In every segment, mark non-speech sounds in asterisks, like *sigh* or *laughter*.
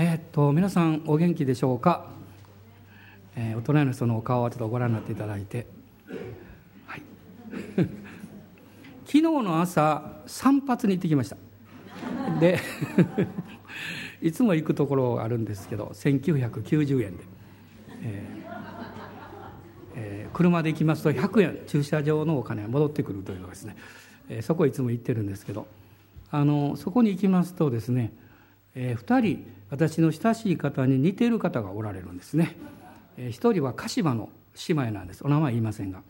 えー、っと皆さんお元気でしょうか、えー、お隣の人のお顔をちょっとご覧になっていただいて、はい、*laughs* 昨日の朝散髪に行ってきました。で *laughs* いつも行くところあるんですけど1990円で、えーえー、車で行きますと100円駐車場のお金が戻ってくるというのがですね、えー、そこいつも行ってるんですけどあのそこに行きますとですね、えー、2人私の親しい方に似ている方がおられるんですね、えー、1人は鹿島の姉妹なんです。お名前言いませんが。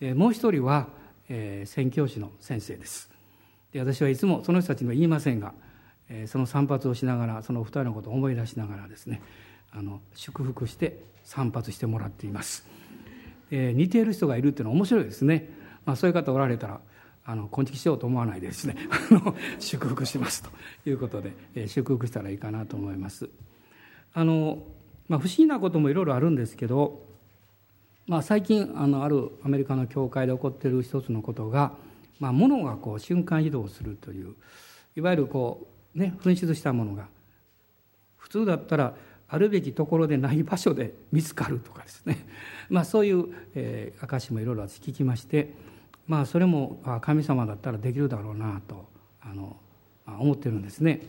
でもう1人は、えー、宣教師の先生です。で私はいつもその人たちには言いませんが、えー、その散髪をしながらその2人のことを思い出しながらですねあの祝福して散髪してもらっています、えー、似ている人がいるっていうのは面白いですね、まあ、そういう方おられたらあの昆虫しようと思わないでですね *laughs* 祝福しますということで、えー、祝福したらいいかなと思います。あの、まあ、不思議なこともいろいろあるんですけど、まあ、最近あのあるアメリカの教会で起こっている一つのことが、まあ、物がこう瞬間移動するといういわゆるこうね紛失したものが普通だったらあるべきところでない場所で見つかるとかですね、まあ、そういう、えー、証もいろいろ私聞きましてまあそれも神様だったらできるだろうなとあの、思ってるんですね。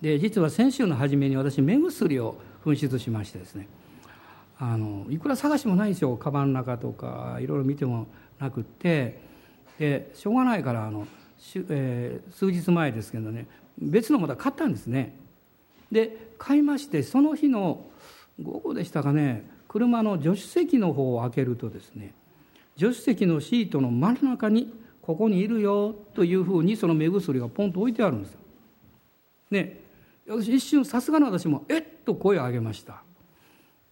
で実は先週の初めに私目薬を紛失しましてですね。あのいくら探しもないんですよ。カバンの中とかいろいろ見てもなくって。でしょうがないからあの、えー、数日前ですけどね別のもの買ったんですね。で買いましてその日の午後でしたかね車の助手席の方を開けるとですね助手席のシートの真ん中にここにいるよというふうにその目薬がポンと置いてあるんですよ。ね私一瞬さすがの私もえっと声を上げました。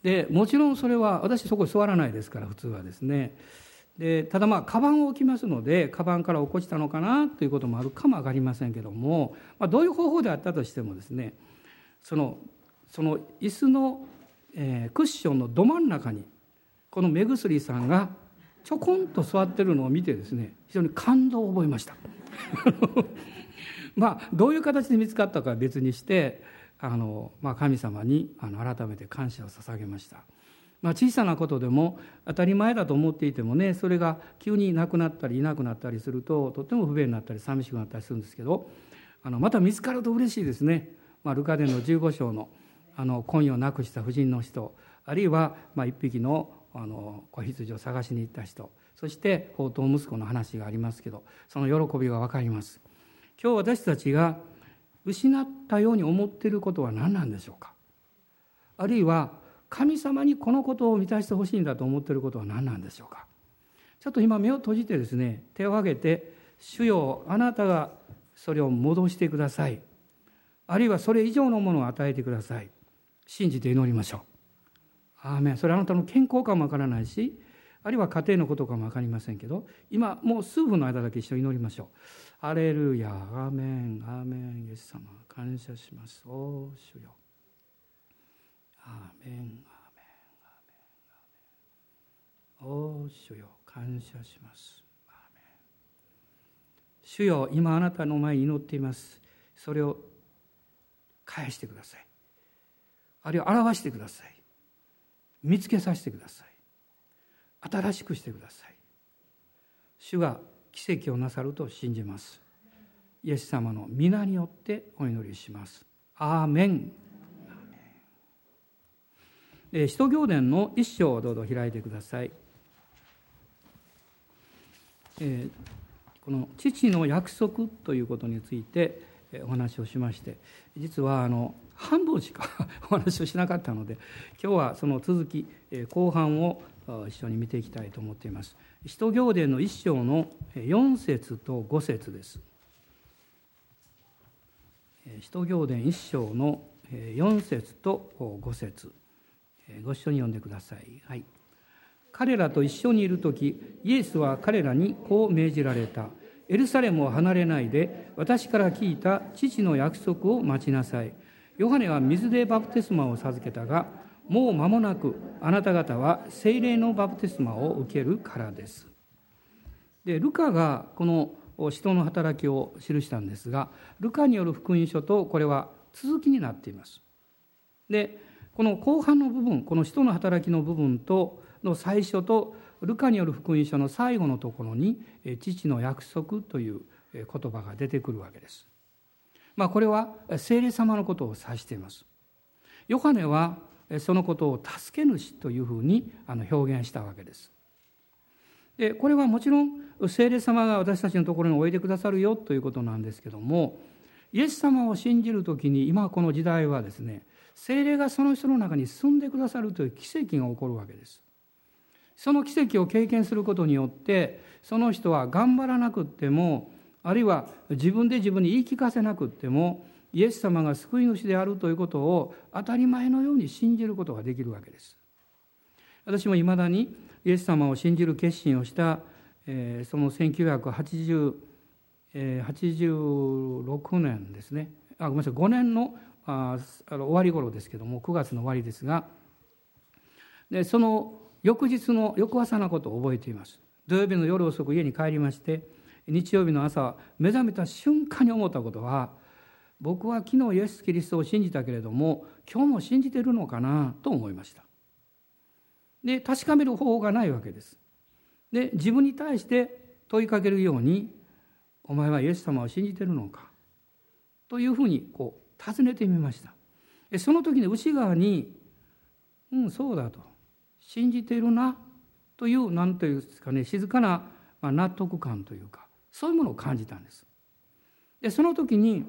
でもちろんそれは私そこ座らないですから普通はですね。でただまあカバンを置きますのでカバンから落っこちたのかなということもあるかも分かりませんけども、まあ、どういう方法であったとしてもですねそのその椅子の、えー、クッションのど真ん中にこの目薬さんがちょこんと座ってるのを見てですね非常に感動を覚えました。*laughs* まあどういう形で見つかったかは別にしてあの、まあ、神様にあの改めて感謝を捧げました、まあ、小さなことでも当たり前だと思っていてもねそれが急になくなったりいなくなったりするととっても不便になったり寂しくなったりするんですけどあのまた見つかると嬉しいですね、まあ、ルカ伝の15章のあの婚をなくした婦人の人あるいはまあ一匹のあの子羊を探しに行った人。そして宝刀息子の話がありますけどその喜びが分かります。今日私たちが失ったように思っていることは何なんでしょうか？あるいは神様にこのことを満たしてほしいんだと思っていることは何なんでしょうか？ちょっと今目を閉じてですね手を挙げて「主よあなたがそれを戻してください」あるいはそれ以上のものを与えてください。信じて祈りましょう。アーメン。それあなたの健康かもわからないしあるいは家庭のことかも分かりませんけど今もう数分の間だけ一緒に祈りましょう。アレルヤアーメン。アーメン。イエス様。感謝します。お主よ。アーメン。アーメン。アーメン。アーメンお主よ。感謝します。アーメン。主よ今あなたの前に祈っています。それを返してください。あるいは表してください。見つけさせてください。新しくしてください。主が奇跡をなさると信じます。イエス様の皆によってお祈りします。アーメン。使徒行伝の一章をどうぞ開いてください、えー、この父の約束ということについてお話をしまして実はあの半分しか *laughs* お話をしなかったので今日はその続き後半を一緒に見ていきたいと思っています。使徒行伝の一章の4節と5節です。使徒行伝一章の4節と5節。ご一緒に読んでください、はい、彼らと一緒にいる時イエスは彼らにこう命じられた。エルサレムを離れないで私から聞いた父の約束を待ちなさい。ヨハネは水でバプテスマを授けたがもう間もなくあなた方は精霊のバプテスマを受けるからです。でルカがこの使徒の働きを記したんですがルカによる福音書とこれは続きになっています。でこの後半の部分この使徒の働きの部分との最初とルカによる福音書の最後のところに父の約束という言葉が出てくるわけです。まあ、これは聖霊様のことを指しています。ヨハネはそのことを助け主というふうに表現したわけです。でこれはもちろん聖霊様が私たちのところにおいでくださるよということなんですけどもイエス様を信じる時に今この時代はですね聖霊がその人の中に住んでくださるという奇跡が起こるわけです。その奇跡を経験することによってその人は頑張らなくってもあるいは自分で自分に言い聞かせなくってもイエス様が救い主であるということを当たり前のように信じることができるわけです。私もいまだにイエス様を信じる決心をした、えー、その1986、年ですね。あごめんなさい。5年のあの終わり頃ですけども9月の終わりですが。でその翌日の翌朝のことを覚えています。土曜日の夜遅く家に帰りまして日曜日の朝目覚めた瞬間に思ったことは僕は昨日イエス・キリストを信じたけれども今日も信じてるのかなと思いました。で確かめる方法がないわけです。で自分に対して問いかけるように「お前はイエス様を信じてるのか?」というふうにこう尋ねてみました。その時に内側に「うんそうだ」と。信じているなという何というんですかね静かな納得感というかそういうものを感じたんです。でその時に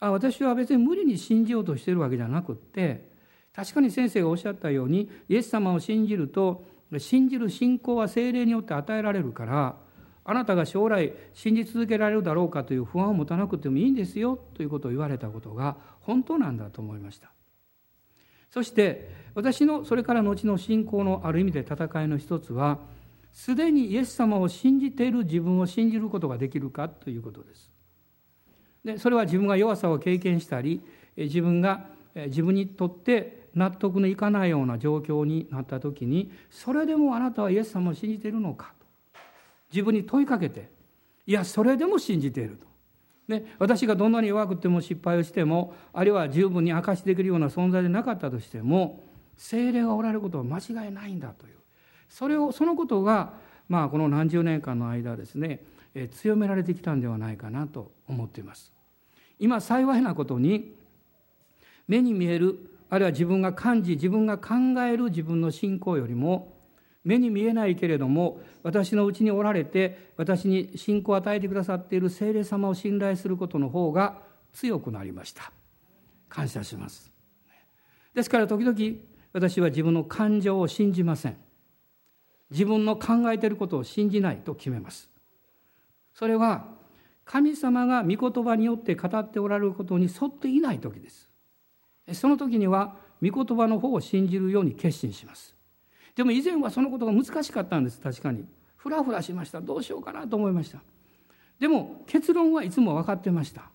あ私は別に無理に信じようとしているわけじゃなくって確かに先生がおっしゃったようにイエス様を信じると信じる信仰は精霊によって与えられるからあなたが将来信じ続けられるだろうかという不安を持たなくてもいいんですよということを言われたことが本当なんだと思いました。そして私のそれから後の信仰のある意味で戦いの一つはすでにイエス様を信じている自分を信じることができるかということです。でそれは自分が弱さを経験したり自分が自分にとって納得のいかないような状況になった時にそれでもあなたはイエス様を信じているのかと自分に問いかけていやそれでも信じていると、私がどんなに弱くても失敗をしてもあるいは十分に明かしできるような存在でなかったとしても精霊がおられることは間違いないんだという。それをそのことが、まあ、この何十年間の間ですね、え強められてきたんではないかなと思っています。今幸いなことに目に見えるあるいは自分が感じ自分が考える自分の信仰よりも目に見えないけれども私のうちにおられて私に信仰を与えてくださっている聖霊様を信頼することの方が強くなりました。感謝します。ですから時々私は自分の感情を信じません。自分の考えていることを信じないと決めます。それは神様が御言葉によって語っておられることに沿っていない時です。その時には御言葉の方を信じるように決心します。でも以前はそのことが難しかったんです。確かに。ふらふらしました。どうしようかなと思いました。でも結論はいつも分かってました。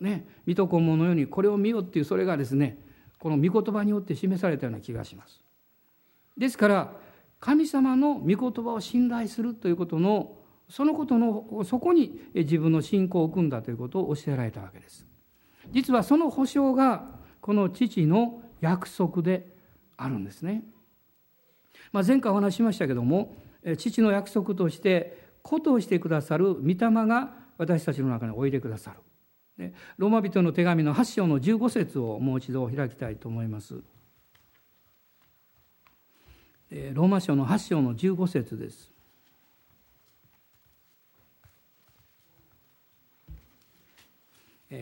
ね。水戸黄門のようにこれを見よっていうそれがですねこの御言葉によって示されたような気がします。ですから神様の御言葉を信頼するということのそのことのそこに自分の信仰を置くんだということを教えられたわけです。実はその保証がこの父の約束であるんですね。まあ、前回お話ししましたけども父の約束としてことをしてくださる御霊が私たちの中においでくださる。ローマ人の手紙の8章の15節をもう一度開きたいと思います。ローマ書の8章の15節です。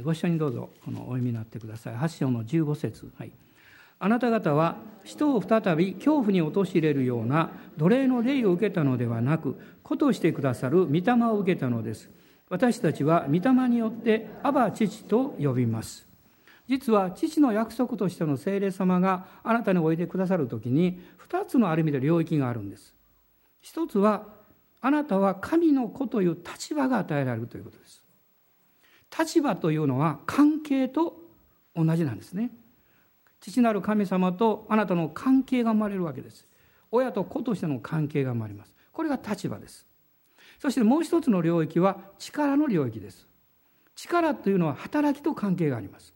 ご一緒にどうぞこのお読みになってください。8章の15節。はい。あなた方は人を再び恐怖に陥れるような奴隷の霊を受けたのではなく子としてくださる御霊を受けたのです。私たちは御霊によってアバ父と呼びます。実は父の約束としての聖霊様があなたにおいでくださる時に2つのある意味で領域があるんです。一つはあなたは神の子という立場が与えられるということです。立場というのは関係と同じなんですね。父なる神様とあなたの関係が生まれるわけです。親と子としての関係が生まれます。これが立場です。そしてもう一つの領域は力の領域です力というのは働きと関係があります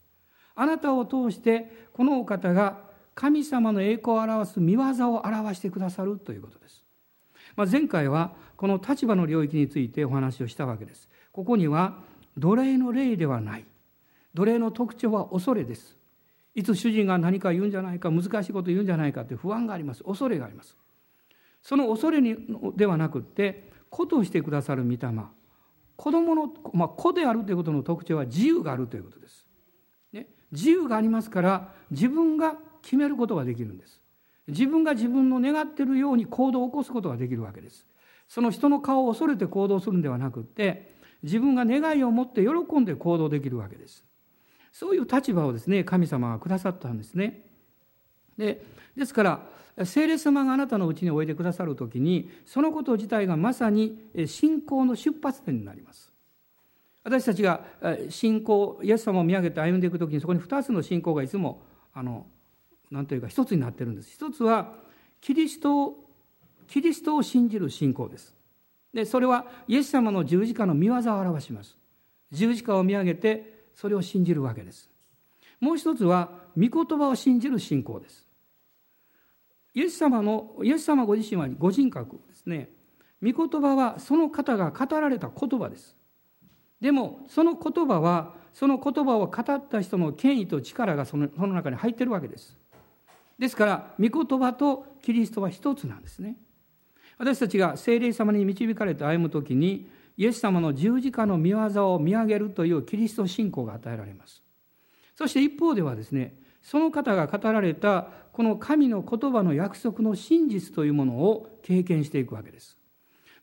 あなたを通してこのお方が神様の栄光を表す見業を表してくださるということです。まあ、前回はこの立場の領域についてお話をしたわけです。ここには奴隷の霊ではない。奴隷の特徴は恐れです。いつ主人が何か言うんじゃないか、難しいこと言うんじゃないかという不安があります。恐れがあります。その恐れにではなくって、子としてくださる御霊。子供の、まあ、子であるということの特徴は自由があるということです。ね、自由がありますから、自分が決めることができるんです。自分が自分の願っているように行動を起こすことができるわけです。その人の顔を恐れて行動するんではなくって自分が願いを持って喜んで行動できるわけです。そういう立場をですね神様がくださったんですね。でですから聖霊様があなたのうちにおいでくださる時にそのこと自体がまさに信仰の出発点になります。私たちが信仰イエス様を見上げて歩んでいく時にそこに2つの信仰がいつもあの何というか一つになってるんです。一つはキリストをキリストを信じる信仰です。でそれはイエス様の十字架の見業を表します。十字架を見上げてそれを信じるわけです。もう一つは御言葉を信じる信仰です。イエス様のイエス様ご自身はご人格ですね。御言葉はその方が語られた言葉です。でもその言葉はその言葉を語った人の権威と力がそのその中に入ってるわけです。ですから御言葉とキリストは一つなんですね。私たちが聖霊様に導かれて歩む時にイエス様の十字架の見業を見上げるというキリスト信仰が与えられますそして一方ではですねその方が語られたこの神の言葉の約束の真実というものを経験していくわけです、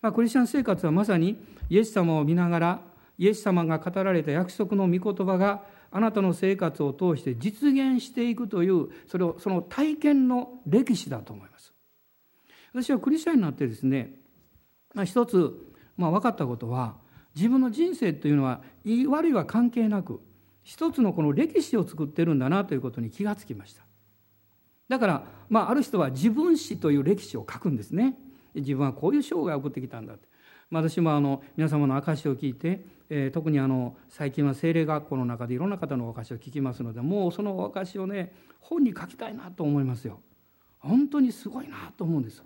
まあ、クリスチャン生活はまさにイエス様を見ながらイエス様が語られた約束の御言葉があなたの生活を通して実現していくというそれをその体験の歴史だと思います。私はクリスチャンになってですね、まあ、一つ、まあ、分かったことは自分の人生というのはいい悪いは関係なく一つのこの歴史を作ってるんだなということに気がつきました。だから、まあ、ある人は自分史という歴史を書くんですね。自分はこういう生涯を送ってきたんだって、まあ、私もあの皆様の証を聞いて、えー、特にあの最近は精霊学校の中でいろんな方のお証を聞きますのでもうそのお証をね本に書きたいなと思いますよ。本当にすごいなと思うんです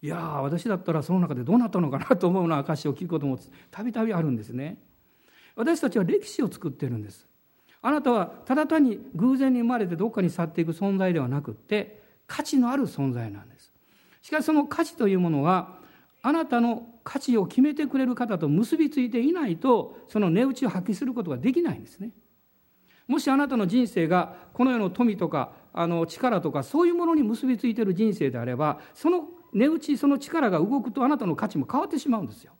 いや私だったらその中でどうなったのかなと思うような証を聞くこともたびたびあるんですね。私たちは歴史を作ってるんです。あなたはただ単に偶然に生まれてどっかに去っていく存在ではなくって価値のある存在なんですしかしその価値というものはあなたの価値を決めてくれる方と結びついていないとその値打ちを発揮することができないんですねもしあなたの人生がこの世の富とかあの力とかそういうものに結びついている人生であればその値打ちその力が動くとあなたの価値も変わってしまうんですよ。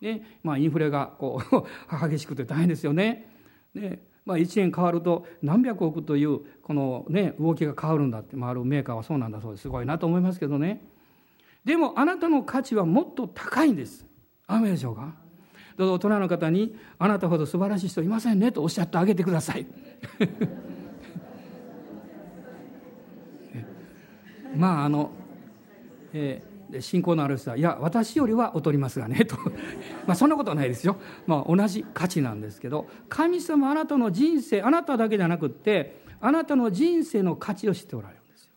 ねまあ、インフレがこう *laughs* 激しくて大変ですよね。ねまあ、1円変わると何百億というこの、ね、動きが変わるんだって、まあ、るメーカーはそうなんだそうですすごいなと思いますけどね。でもあなたの価値はもっと高いんです。雨でしょうかどうぞ大人の方にあなたほど素晴らしい人いませんねとおっしゃってあげてください。*laughs* まああのえー、信仰のある人は「いや私よりは劣りますがね」と *laughs* まあそんなことはないですよ、まあ、同じ価値なんですけど神様あなたの人生あなただけじゃなくってあなたの人生の価値を知っておられるんですよ。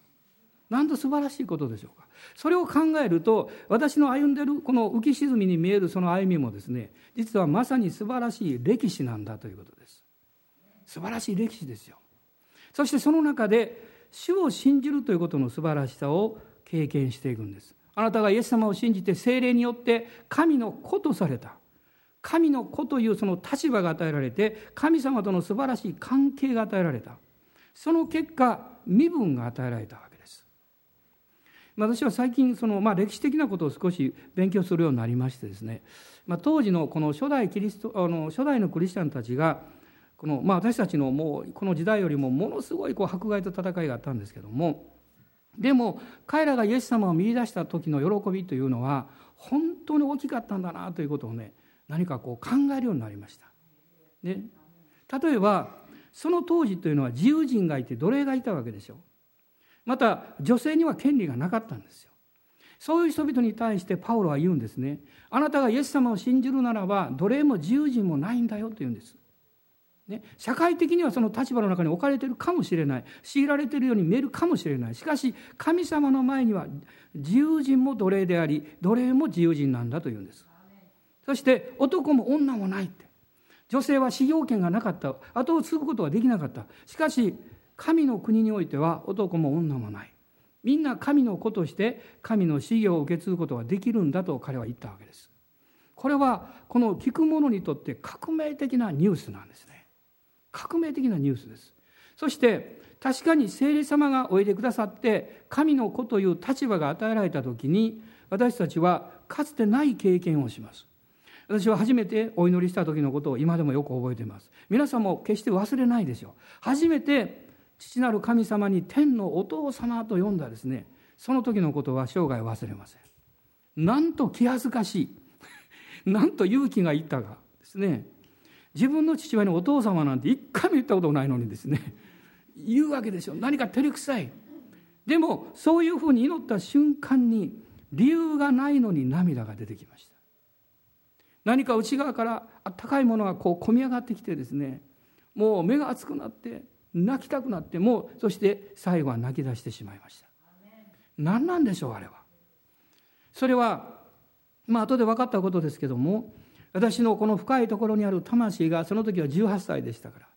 なんと素晴らしいことでしょうか。それを考えると私の歩んでるこの浮き沈みに見えるその歩みもですね実はまさに素晴らしい歴史なんだということです。素晴らしい歴史ですよ。そしてその中で主を信じるということの素晴らしさを経験していくんですあなたがイエス様を信じて精霊によって神の子とされた。神の子というその立場が与えられて神様との素晴らしい関係が与えられた。その結果身分が与えられたわけです。私は最近その、まあ、歴史的なことを少し勉強するようになりましてですね、まあ、当時のこの初代キリストあの初代のクリスチャンたちがこの、まあ、私たちのもうこの時代よりもものすごいこう迫害と戦いがあったんですけどもでも彼らがイエス様を見出した時の喜びというのは本当に大きかったんだなということをね何かこう考えるようになりました。ね、例えばその当時というのは自由人がいて奴隷がいたわけでしょう。また女性には権利がなかったんですよ。そういう人々に対してパウロは言うんですね。あなたがイエス様を信じるならば奴隷も自由人もないんだよと言うんです。ね、社会的にはその立場の中に置かれているかもしれない。強いられているように見えるかもしれない。しかし神様の前には自由人も奴隷であり奴隷も自由人なんだというんです。そして男も女もないって。女性は修行権がなかった。後を継ぐことはできなかった。しかし神の国においては男も女もない。みんな神の子として神の修行を受け継ぐことができるんだと彼は言ったわけです。これはこの聞く者にとって革命的なニュースなんですね。革命的なニュースです。そして確かに聖霊様がおいでくださって神の子という立場が与えられた時に私たちはかつてない経験をします。私は初めてお祈りした時のことを今でもよく覚えています。皆さんも決して忘れないでしょう。初めて父なる神様に天のお父様と呼んだですね。その時のことは生涯忘れません。なんと気恥ずかしい。*laughs* なんと勇気がいったかですね。自分の父親のお父様なんて一回も言ったことないのにですね言うわけでしょ何か照れくさい。でもそういうふうに祈った瞬間に理由がないのに涙が出てきました。何か内側からあったかいものがこう込み上がってきてですねもう目が熱くなって泣きたくなってもうそして最後は泣き出してしまいました。何なんでしょうあれは。それはまあ後で分かったことですけども私のこの深いところにある魂がその時は18歳でしたから。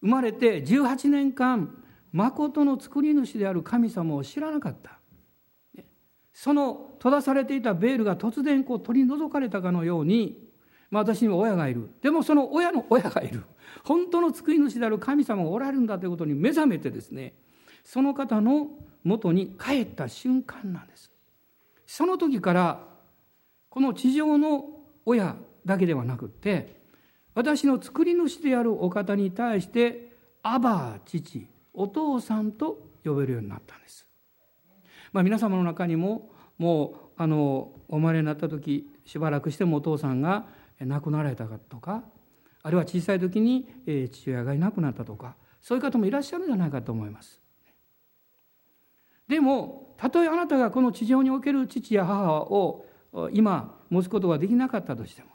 生まれて18年間誠の作り主である神様を知らなかった。その閉ざされていたベールが突然こう取り除かれたかのように、まあ、私には親がいる。でもその親の親がいる。本当の救い主である神様がおられるんだということに目覚めてですねその方のもとに帰った瞬間なんです。その時からこの地上の親だけではなくて私の作り主であるお方に対してアバ父お父さんと呼べるようになったんです、まあ、皆様の中にももうあのお生まれになった時しばらくしてもお父さんが亡くなられたとかあるいは小さい時に父親がいなくなったとかそういう方もいらっしゃるんじゃないかと思います。でもたとえあなたがこの地上における父や母を今持つことができなかったとしても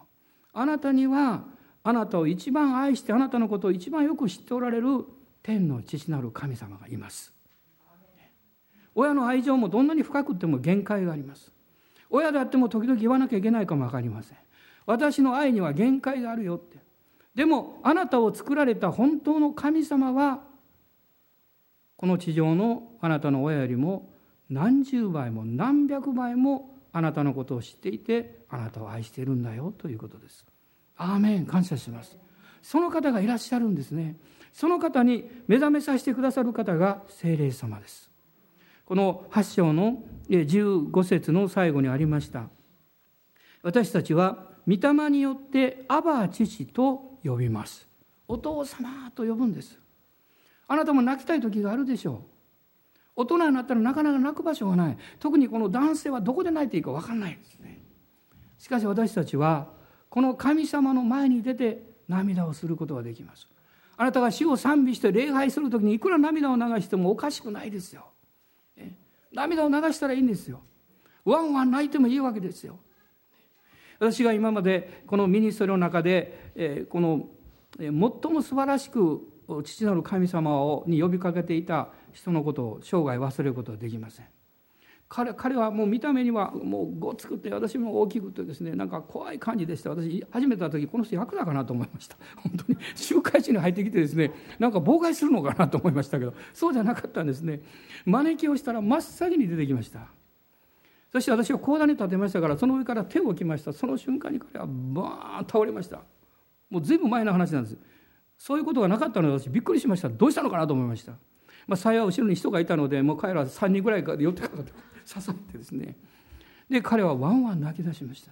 あなたにはあなたを一番愛してあなたのことを一番よく知っておられる天の父なる神様がいます。親の愛情もどんなに深くても限界があります。親であっても時々言わなきゃいけないかも分かりません。私の愛には限界があるよって。でもあなたを作られた本当の神様はこの地上のあなたの親よりも何十倍も何百倍もあなたのことを知っていてあなたを愛しているんだよということです。アーメン。感謝します。その方がいらっしゃるんですね。その方に目覚めさせてくださる方が精霊様です。この8章の15節の最後にありました。私たちは御霊によってアバ父と呼びます。お父様と呼ぶんです。あなたも泣きたい時があるでしょう。大人になったらなかなか泣く場所がない。特にこの男性はどこで泣いていいか分かんないですね。しかし私たちはこの神様の前に出て涙をすることができます。あなたが死を賛美して礼拝する時にいくら涙を流してもおかしくないですよ。涙を流したらいいんですよ。ワンワン泣いてもいいわけですよ。私が今までこのミニストリの中でこの最も素晴らしく父なる神様に呼びかけていた人のことを生涯忘れることはできません。彼彼はもう見た目にはもうごつくて私も大きくてですねなんか怖い感じでした。私初めた時この人役だかなと思いました。*laughs* 本当に。集会地に入ってきてですねなんか妨害するのかなと思いましたけどそうじゃなかったんですね。招きをしたら真っ先に出てきました。そして私は講談に立てましたからその上から手を置きました。その瞬間に彼はバーン倒れました。もう随分前の話なんです。そういうことがなかったので私びっくりしました。どうしたのかなと思いました。まあ、幸い後ろに人がいたのでもう彼ら3人ぐらいか寄ってかかって刺さってですね。で彼はワンワン泣き出しました。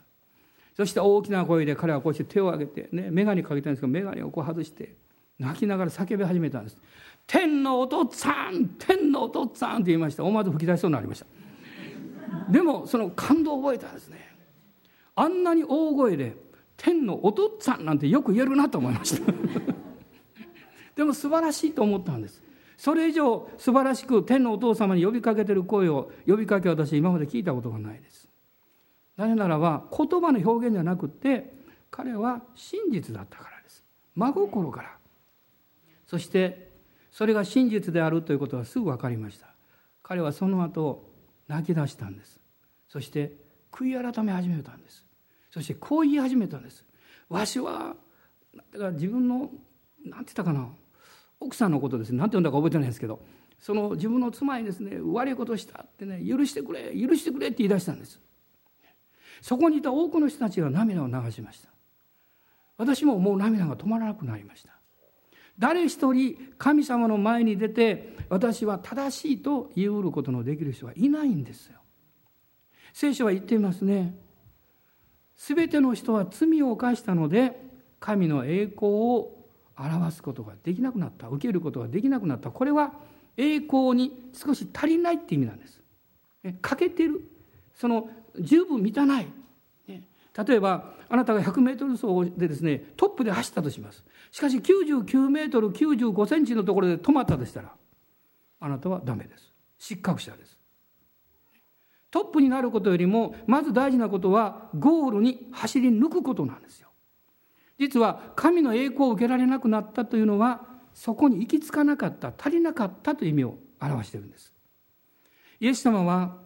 そして大きな声で彼はこうして手を挙げてね眼鏡かけたんですけど眼鏡をこう外して泣きながら叫び始めたんです「天のお父っつぁん天のお父っつぁん」って言いました。思わず吹き出しそうになりました。でもその感動を覚えたんですね。あんなに大声で「天のお父っつぁん」なんてよく言えるなと思いました。でも素晴らしいと思ったんです。それ以上素晴らしく天のお父様に呼びかけてる声を呼びかけ私今まで聞いたことがないです。なぜならば言葉の表現じゃなくて彼は真実だったからです。真心から。そしてそれが真実であるということはすぐ分かりました。彼はその後泣き出したんです。そして悔い改め始めたんです。そしてこう言い始めたんです。わしはだから自分の何て言ったかな。奥さんのことですね。何て言うんだか覚えてないんですけど。その自分の妻にですね悪いことしたってね許してくれ許してくれって言い出したんです。そこにいた多くの人たちが涙を流しました。私ももう涙が止まらなくなりました。誰一人神様の前に出て私は正しいと言うることのできる人はいないんですよ。聖書は言っていますね。全ての人は罪を犯したので神の栄光を表すことができなくなった受けることができなくなった。これは栄光に少し足りないって意味なんです。欠けてる。その十分満たない。例えばあなたが100メートル走でですねトップで走ったとします。しかし99メートル95センチのところで止まったとしたらあなたはダメです。失格者です。トップになることよりもまず大事なことはゴールに走り抜くことなんですよ。実は神の栄光を受けられなくなったというのはそこに行き着かなかった足りなかったという意味を表しているんです。イエス様は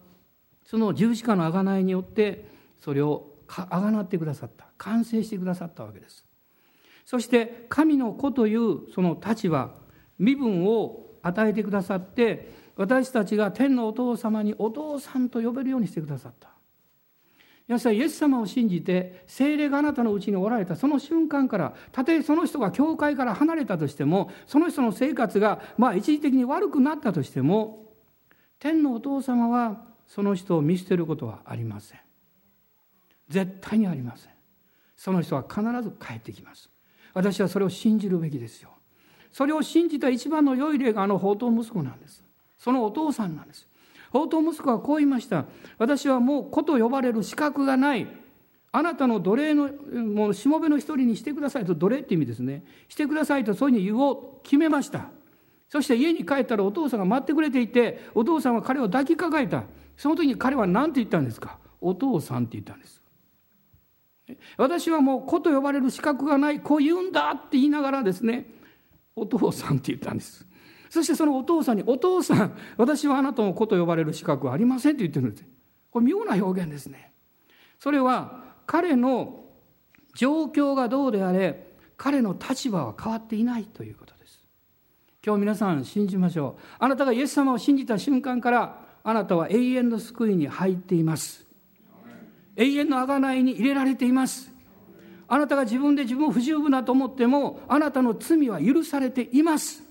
その十字架の贖いによってそれをあがなってくださった完成してくださったわけです。そして神の子というその立場身分を与えてくださって私たちが天のお父様にお父さんと呼べるようにしてくださった。皆さんイエス様を信じて精霊があなたのうちにおられたその瞬間からたとえその人が教会から離れたとしてもその人の生活がまあ一時的に悪くなったとしても天のお父様はその人を見捨てることはありません。絶対にありません。その人は必ず帰ってきます。私はそれを信じるべきですよ。それを信じた一番の良い例があの宝刀息子なんです。そのお父さんなんです。宝刀息子はこう言いました。私はもう子と呼ばれる資格がない。あなたの奴隷のもうしもべの一人にしてくださいと奴隷って意味ですね。してくださいとそういうふうに言おう決めました。そして家に帰ったらお父さんが待ってくれていてお父さんは彼を抱きかかえた。その時に彼は何て言ったんですか？お父さんって言ったんです。私はもう子と呼ばれる資格がない。こう言うんだって言いながらですねお父さんって言ったんです。そしてそのお父さんに「お父さん私はあなたの子と呼ばれる資格はありません」って言ってるんです。これ妙な表現ですね。それは彼の状況がどうであれ彼の立場は変わっていないということです。今日皆さん信じましょう。あなたがイエス様を信じた瞬間からあなたは永遠の救いに入っています。永遠の贖いに入れられています。あなたが自分で自分を不十分だと思ってもあなたの罪は許されています。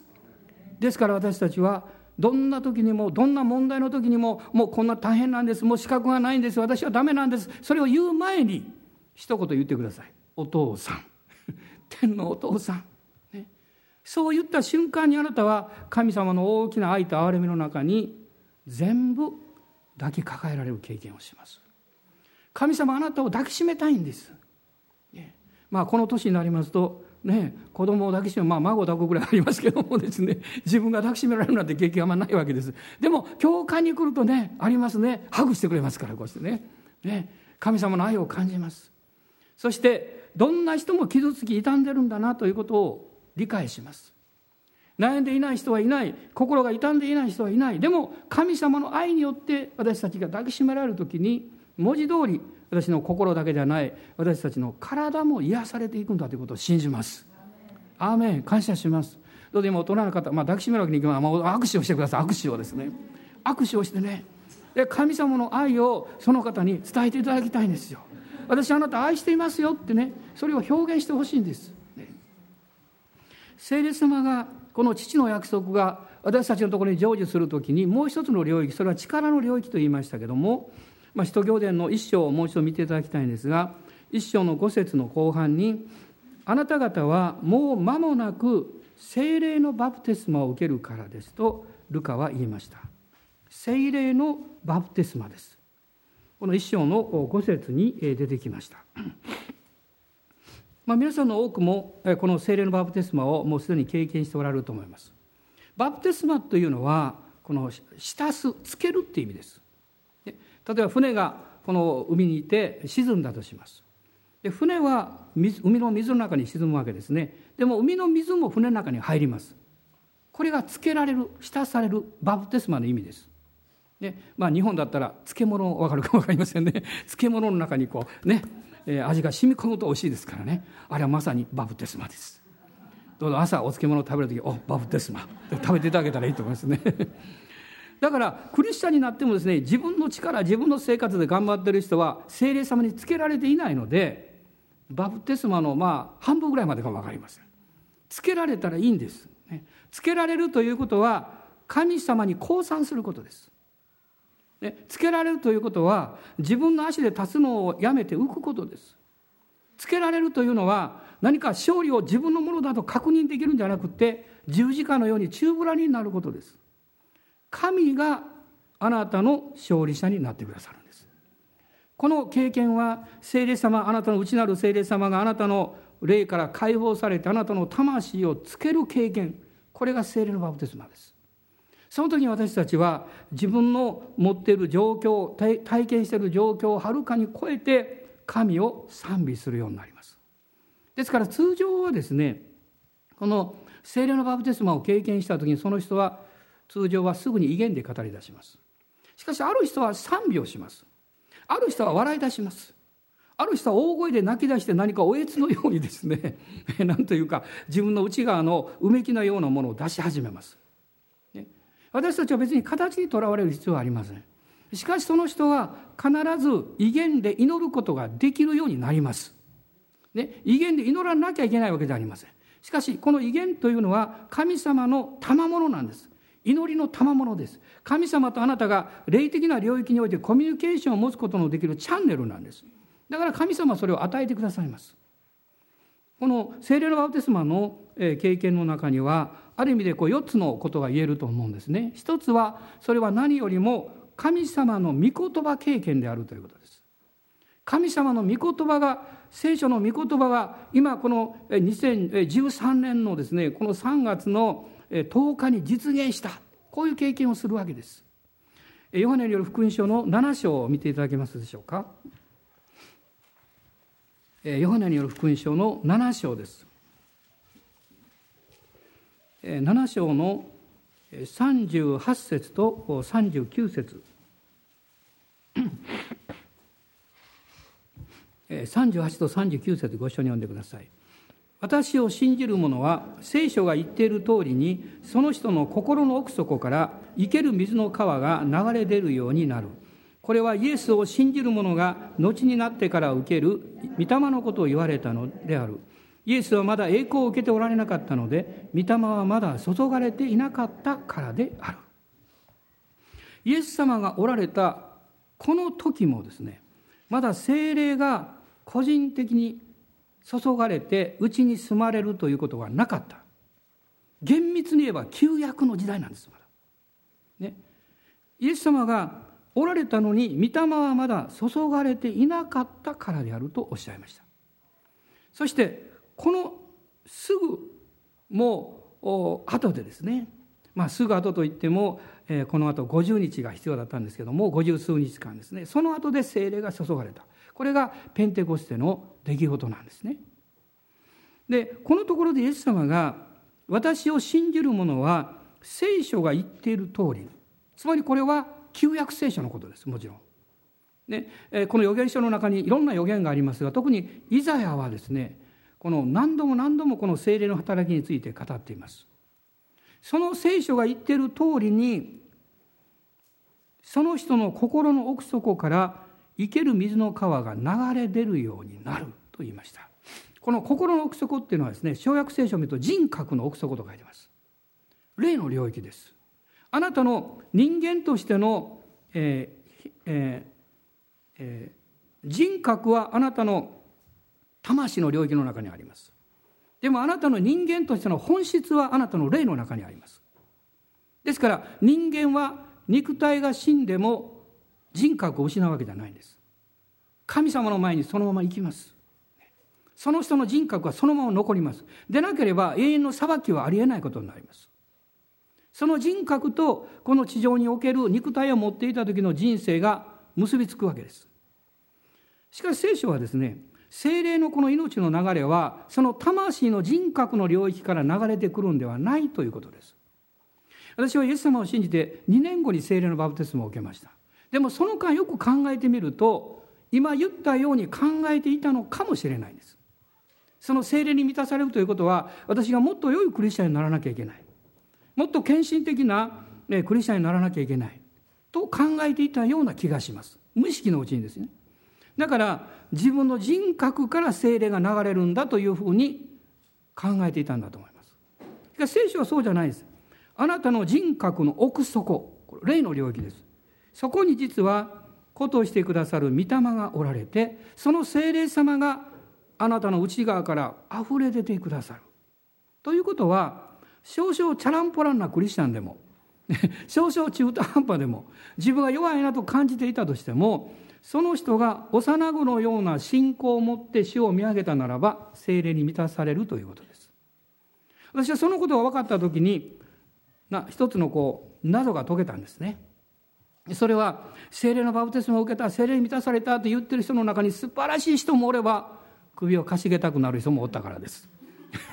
ですから私たちはどんな時にもどんな問題の時にももうこんな大変なんです。もう資格がないんです。私はダメなんです。それを言う前に一言言ってください。お父さん。*laughs* 天のお父さん、ね、そう言った瞬間にあなたは神様の大きな愛と憐れみの中に全部抱きかかえられる経験をします。神様あなたを抱きしめたいんです、ね、まあこの年になりますとね子供を抱きしめまあ孫を抱くぐらいありますけどもですね *laughs* 自分が抱きしめられるなんて経験はあないわけです。でも教会に来るとねありますね。ハグしてくれますからこうしてね。ね神様の愛を感じます。そしてどんな人も傷つき傷んでるんだなということを理解します。悩んでいない人はいない。心が傷んでいない人はいない。でも神様の愛によって私たちが抱きしめられる時に文字通り私の心だけじゃない私たちの体も癒されていくんだということを信じます。アーメン。感謝します。どうぞ今大人の方、まあ、抱きしめるわけにいきます、まあ、握手をしてください。握手をですね。握手をしてね。で神様の愛をその方に伝えていただきたいんですよ。私あなた愛していますよってねそれを表現してほしいんです、ね、聖霊様がこの父の約束が私たちのところに成就するときにもう一つの領域それは力の領域と言いましたけどもまあ、使徒行伝の一章をもう一度見ていただきたいんですが一章の五節の後半に「あなた方はもう間もなく精霊のバプテスマを受けるからです」とルカは言いました。精霊のバプテスマです。この一章の五節に出てきました。まあ、皆さんの多くもこの精霊のバプテスマをもうすでに経験しておられると思います。バプテスマというのはこの浸すつけるっていう意味です。例えば船がこの海にいて沈んだとします。で船は海の水の中に沈むわけですね。でも海の水も船の中に入ります。これがつけられる浸されるバプテスマの意味です。ねまあ、日本だったら漬物分かるか分かりませんね。*laughs* 漬物の中にこうね、えー、味が染み込むと美味しいですからね。あれはまさにバプテスマです。どうぞ朝お漬物を食べる時おバプテスマ食べていただけたらいいと思いますね。だからクリスチャンになってもですね自分の力自分の生活で頑張ってる人は精霊様につけられていないのでバプテスマのまあ半分ぐらいまでか分かりません。つけられたらいいんです、つけられるということは神様に降参することです、つけられるということは自分の足で立つのをやめて浮くことです。つけられるというのは何か勝利を自分のものだと確認できるんじゃなくて十字架のように宙ぶらりになることです。神があなたの勝利者になってくださるんです。この経験は聖霊様あなたの内なる聖霊様があなたの霊から解放されてあなたの魂をつける経験。これが聖霊のバプテスマです。その時に私たちは自分の持っている状況体験している状況をはるかに超えて神を賛美するようになります。ですから通常はですねこの聖霊のバプテスマを経験した時にその人は通常はすぐに威厳で語り出します。しかしある人は賛美をします。ある人は笑い出します。ある人は大声で泣き出して何かおえつのようにですね *laughs* 何というか自分の内側のうめきのようなものを出し始めます。私たちは別に形にとらわれる必要はありません。しかしその人は必ず威厳で祈ることができるようになります、ね、威厳で祈らなきゃいけないわけではありません。しかしこの威厳というのは神様の賜物なんです。祈りの賜物です神様とあなたが霊的な領域においてコミュニケーションを持つことのできるチャンネルなんですだから神様はそれを与えてくださいますこの聖霊のバプテスマの経験の中にはある意味でこう4つのことが言えると思うんですね。一つはそれは何よりも神様の御言葉経験であるということです。神様の御言葉が聖書の御言葉が今この2013年のですねこの3月の10日に実現したこういう経験をするわけです。ヨハネによる福音書の7章を見ていただけますでしょうか。ヨハネによる福音書の7章です。7章の38節と39節38と39節ご一緒に読んでください。私を信じる者は聖書が言っている通りにその人の心の奥底から生ける水の川が流れ出るようになる。これはイエスを信じる者が後になってから受ける御霊のことを言われたのである。イエスはまだ栄光を受けておられなかったので御霊はまだ注がれていなかったからであるイエス様がおられたこの時もですねまだ精霊が個人的に注がれてうちに住まれるということはなかった。厳密に言えば旧約の時代なんですまだ、ね、イエス様がおられたのに御霊はまだ注がれていなかったからであるとおっしゃいました。そしてこのすぐもう後でですね、まあ、すぐ後といっても、この後50日が必要だったんですけども50数日間ですね。その後で精霊が注がれた。これがペンテコステの出来事なんですね。でこのところでイエス様が私を信じる者は聖書が言っている通りつまりこれは旧約聖書のことですもちろん。ね、この預言書の中にいろんな預言がありますが特にイザヤはですねこの何度も何度もこの精霊の働きについて語っていますその聖書が言っている通りにその人の心の奥底から生ける水の川が流れ出るようになると言いました。この心の奥底っていうのはですね小約聖書を見ると人格の奥底と書いてます。霊の領域です。あなたの人間としての、えーえーえー、人格はあなたの魂の領域の中にあります。でもあなたの人間としての本質はあなたの霊の中にあります。ですから人間は肉体が死んでも人格を失うわけじゃないんです。神様の前にそのまま行きます。その人の人格はそのまま残ります。でなければ永遠の裁きはありえないことになります。その人格とこの地上における肉体を持っていた時の人生が結びつくわけです。しかし聖書はですね精霊のこの命の流れはその魂の人格の領域から流れてくるんではないということです。私はイエス様を信じて2年後に聖霊のバプテスマを受けました。でもその間よく考えてみると今言ったように考えていたのかもしれないんです。その聖霊に満たされるということは私がもっと良いクリスチャンにならなきゃいけない。もっと献身的な、クリスチャンにならなきゃいけない。と考えていたような気がします。無意識のうちにですね。だから自分の人格から精霊が流れるんだというふうに考えていたんだと思います。しかし聖書はそうじゃないです。あなたの人格の奥底霊の領域です。そこに実は子としてくださる御霊がおられてその精霊様があなたの内側から溢れ出てくださる。ということは少々チャランポランなクリスチャンでも *laughs* 少々中途半端でも自分が弱いなと感じていたとしてもその人が幼子のような信仰を持って主を見上げたならば精霊に満たされるということです。私はそのことが分かった時にな一つのこう謎が解けたんですね。それは精霊のバプテスマを受けた精霊に満たされたと言ってる人の中に素晴らしい人もおれば首をかしげたくなる人もおったからです。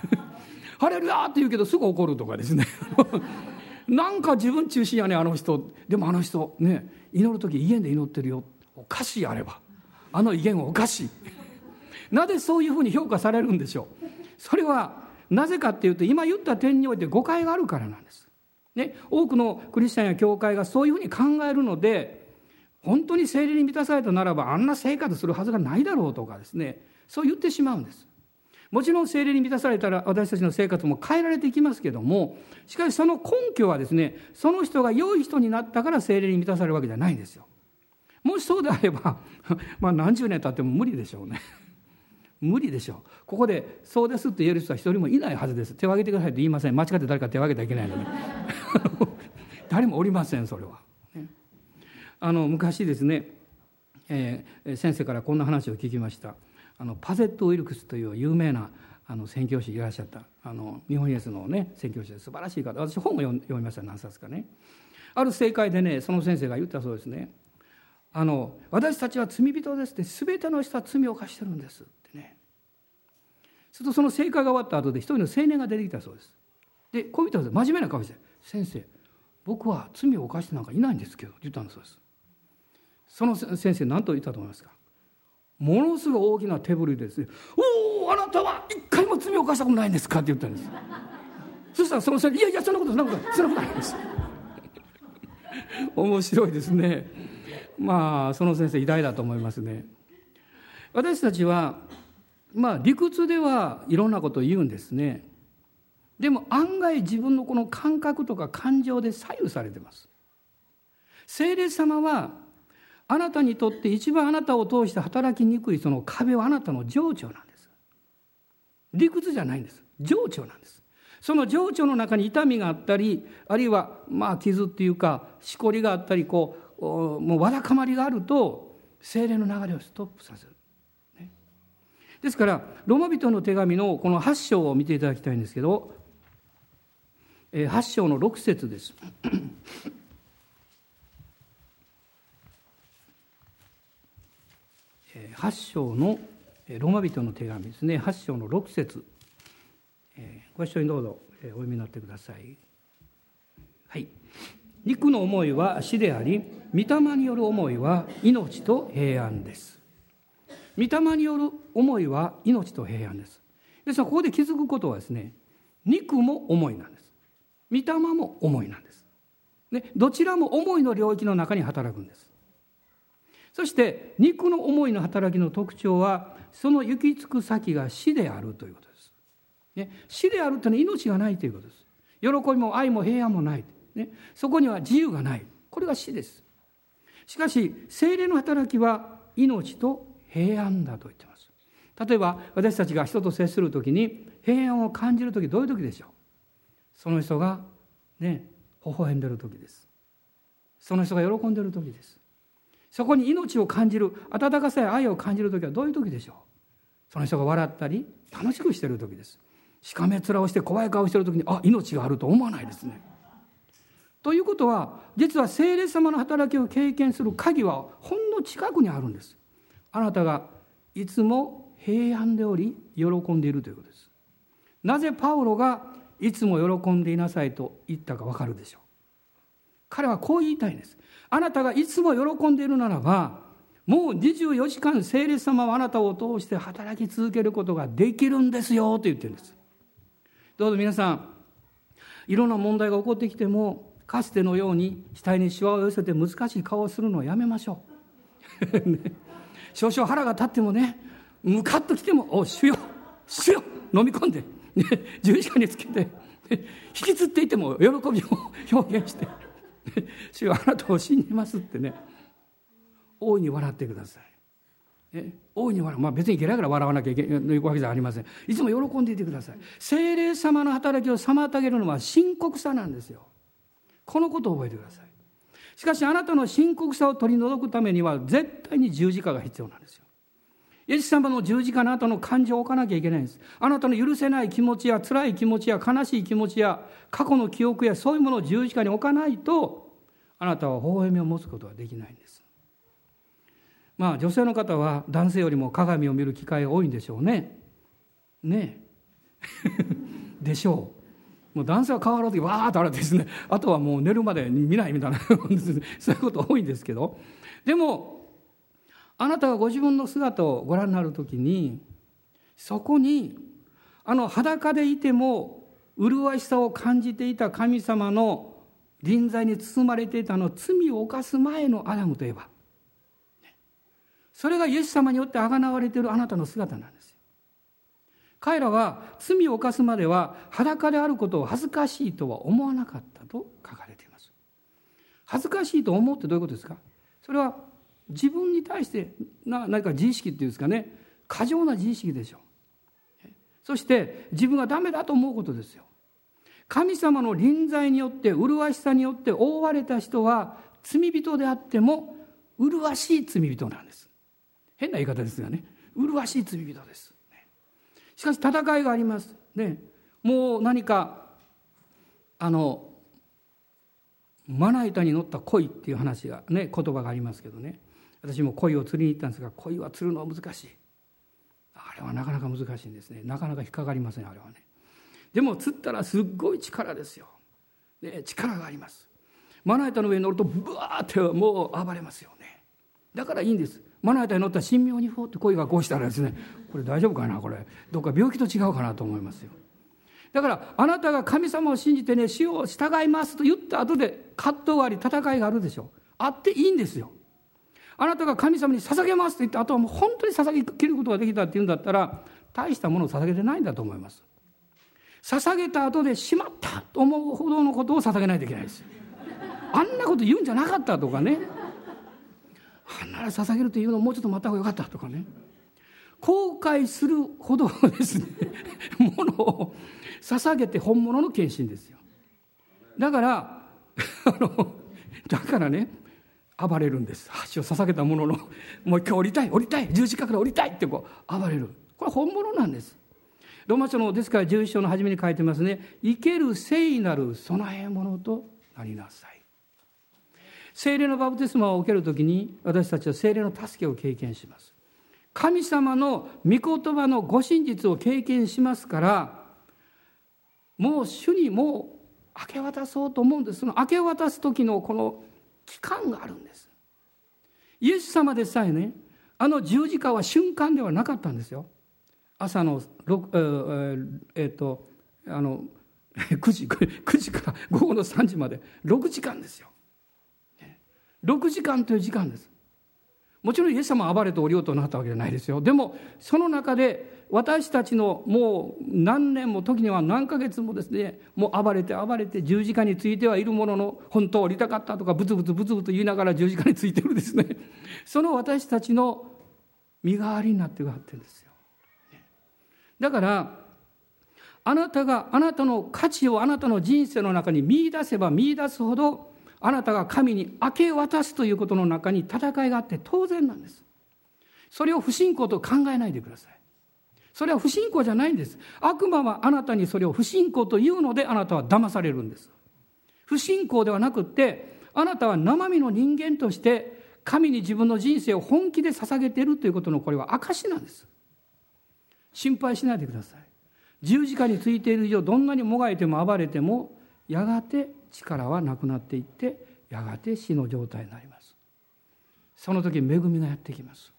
*laughs* ハレルヤって言うけどすぐ怒るとかですね。*laughs* なんか自分中心やねあの人。でもあの人ね祈る時威厳で祈ってるよ。おかしいあればあの威厳おかしい。*laughs* なぜそういうふうに評価されるんでしょう。それはなぜかっていうと今言った点において誤解があるからなんです、ね、多くのクリスチャンや教会がそういうふうに考えるので本当に精霊に満たされたならばあんな生活するはずがないだろうとかですねそう言ってしまうんです。もちろん精霊に満たされたら私たちの生活も変えられていきますけどもしかしその根拠はですねその人が良い人になったから精霊に満たされるわけじゃないんですよ。もしそうであれば *laughs* まあ何十年経っても無理でしょうね。無理でしょう。ここで「そうです」って言える人は一人もいないはずです。手を挙げてくださいって言いません。間違って誰か手を挙げたらいけないのに。*laughs* 誰もおりませんそれは、あの昔ですね、えー、先生からこんな話を聞きました。あのパゼット・ウィルクスという有名なあの宣教師いらっしゃった。あの日本イエスのね宣教師で素晴らしい方。私本も読みました何冊かね。ある正解でねその先生が言ったそうですね。あの私たちは罪人ですって全ての人は罪を犯してるんです。するとその正解が終わった後で一人の青年が出てきたそうです。でこう言ったんです真面目な顔して「先生僕は罪を犯してなんかいないんですけど」って言ったんだそうです。その先生何と言ったと思いますか？ものすごい大きな手振りですね「おおあなたは一回も罪を犯したことないんですか?」って言ったんです。そしたらその先生「いやいやそんなことそんなことそんなことないです」*laughs* 面白いですね。まあその先生偉大だと思いますね。私たちはまあ理屈ではいろんなことを言うんですね。でも案外自分のこの感覚とか感情で左右されてます。聖霊様はあなたにとって一番あなたを通して働きにくいその壁はあなたの情緒なんです。理屈じゃないんです。情緒なんです。その情緒の中に痛みがあったりあるいはまあ傷っていうかしこりがあったりこうもうわだかまりがあると精霊の流れをストップさせる、ですからロマ人の手紙のこの8章を見ていただきたいんですけど8章の6節です。*coughs* 8章のローマ人の手紙ですね。8章の6節。ご一緒にどうぞお読みになってください。はい。肉の思いは死であり御霊による思いは命と平安です。御霊による思いは命と平安ですですからここで気づくことはですね肉も思いなんです御霊も思いなんですでどちらも思いの領域の中に働くんですそして肉の思いの働きの特徴はその行き着く先が死であるということです。ね、死であるというのは命がないということです。喜びも愛も平安もない。ね、そこには自由がない。これが死です。しかし精霊の働きは命と平安だと言ってます。例えば私たちが人と接する時に平安を感じる時どういう時でしょう？その人がね微笑んでる時です。その人が喜んでる時です。そこに命を感じる温かさや愛を感じる時はどういう時でしょう？その人が笑ったり楽しくしてる時ですしかめ面をして怖い顔してる時にあ命があると思わないですねということは実は聖霊様の働きを経験する鍵はほんの近くにあるんですあなたがいつも平安でおり喜んでいるということです。なぜパウロがいつも喜んでいなさいと言ったか分かるでしょう。彼はこう言いたいんです。あなたがいつも喜んでいるならばもう24時間聖霊様はあなたを通して働き続けることができるんですよと言ってるんです。どうぞ皆さんいろんな問題が起こってきてもかつてのように額にしわを寄せて難しい顔をするのをやめましょう、ね、*laughs* 少々腹が立ってもねムカッときても「お主よ主よ飲み込んで、ね、十字架につけて、ね、引きつっていても喜びを表現して「主よあなたを信じます」ってね大いに笑ってください。え大いに笑う、まあ、別にゲラゲラ笑わなきゃいけないわけじゃありません。いつも喜んでいてください。精霊様の働きを妨げるのは深刻さなんですよ。このことを覚えてください。しかしあなたの深刻さを取り除くためには絶対に十字架が必要なんですよイエス様の十字架の後の感情を置かなきゃいけないんですあなたの許せない気持ちや辛い気持ちや悲しい気持ちや過去の記憶やそういうものを十字架に置かないとあなたは微笑みを持つことはできないんですまあ女性の方は男性よりも鏡を見る機会が多いんでしょうね。ね *laughs* でしょう。もう男性は変わろうとわーっとあれですね *laughs* あとはもう寝るまで見ないみたいな *laughs* そういうこと多いんですけど。でもあなたがご自分の姿をご覧になる時にそこにあの裸でいても麗しさを感じていた神様の臨在に包まれていたの罪を犯す前のアダムといえば。それがイエス様によってあがなわれているあなたの姿なんです。彼らは罪を犯すまでは裸であることを恥ずかしいとは思わなかったと書かれています。恥ずかしいと思うってどういうことですか？それは自分に対して何か自意識っていうんですかね過剰な自意識でしょう。そして自分がダメだと思うことですよ。神様の臨在によって麗しさによって覆われた人は罪人であっても麗しい罪人なんです。変な言い方ですがね麗しい罪人です、しかし戦いがあります。ね。もう何かあのまな板に乗った恋っていう話がね言葉がありますけどね。私も恋を釣りに行ったんですが恋は釣るのは難しい。あれはなかなか難しいんですね。なかなか引っかかりませんあれはね。でも釣ったらすっごい力ですよ、ね、力があります。まな板の上に乗るとブワーってもう暴れますよね。だからいいんです。まな板に乗った神妙にフォーって声がこうしたらですねこれ大丈夫かなこれ。どっか病気と違うかなと思いますよ。だからあなたが神様を信じてね死を従いますと言った後で葛藤があり戦いがあるでしょあっていいんですよ。あなたが神様に捧げますと言ってあとはもう本当に捧げきることができたって言うんだったら大したものを捧げてないんだと思います。捧げた後でしまったと思うほどのことを捧げないといけないです。あんなこと言うんじゃなかったとかね。あんなら捧げるというのをもうちょっと待った方がよかったとかね。後悔するほどですね。*laughs* ものを捧げて本物の献身ですよ。だから *laughs* あのだからね暴れるんです。橋を捧げたもののもう一回降りたい降りたい十字架から降りたいってこう暴れる。これ本物なんです。ローマ書のですから11章の初めに書いてますね。生ける聖なる備え物となりなさい。精霊のバプテスマを受けるときに私たちは精霊の助けを経験します。神様の御言葉のご真実を経験しますからもう主にもう明け渡そうと思うんです。その明け渡す時のこの期間があるんです。イエス様でさえねあの十字架は瞬間ではなかったんですよ。朝の6えっ、とあの *laughs* 9時 ,9 時から午後の3時まで。6時間ですよ。6時間という時間です。もちろんイエス様は暴れて降りようとなったわけじゃないですよ。でもその中で私たちのもう何年も時には何ヶ月もですねもう暴れて暴れて十字架についてはいるものの本当降りたかったとかブツブツブツブツ言いながら十字架についてるですね。その私たちの身代わりになってくだってるんですよ。だからあなたがあなたの価値をあなたの人生の中に見出せば見出すほどあなたが神に明け渡すということの中に戦いがあって当然なんです。それを不信仰と考えないでください。それは不信仰じゃないんです。悪魔はあなたにそれを不信仰というのであなたは騙されるんです。不信仰ではなくって、あなたは生身の人間として神に自分の人生を本気で捧げているということのこれは証なんです。心配しないでください。十字架についている以上どんなにもがいても暴れてもやがて力はなくなっていってやがて死の状態になりますその時恵みがやってきます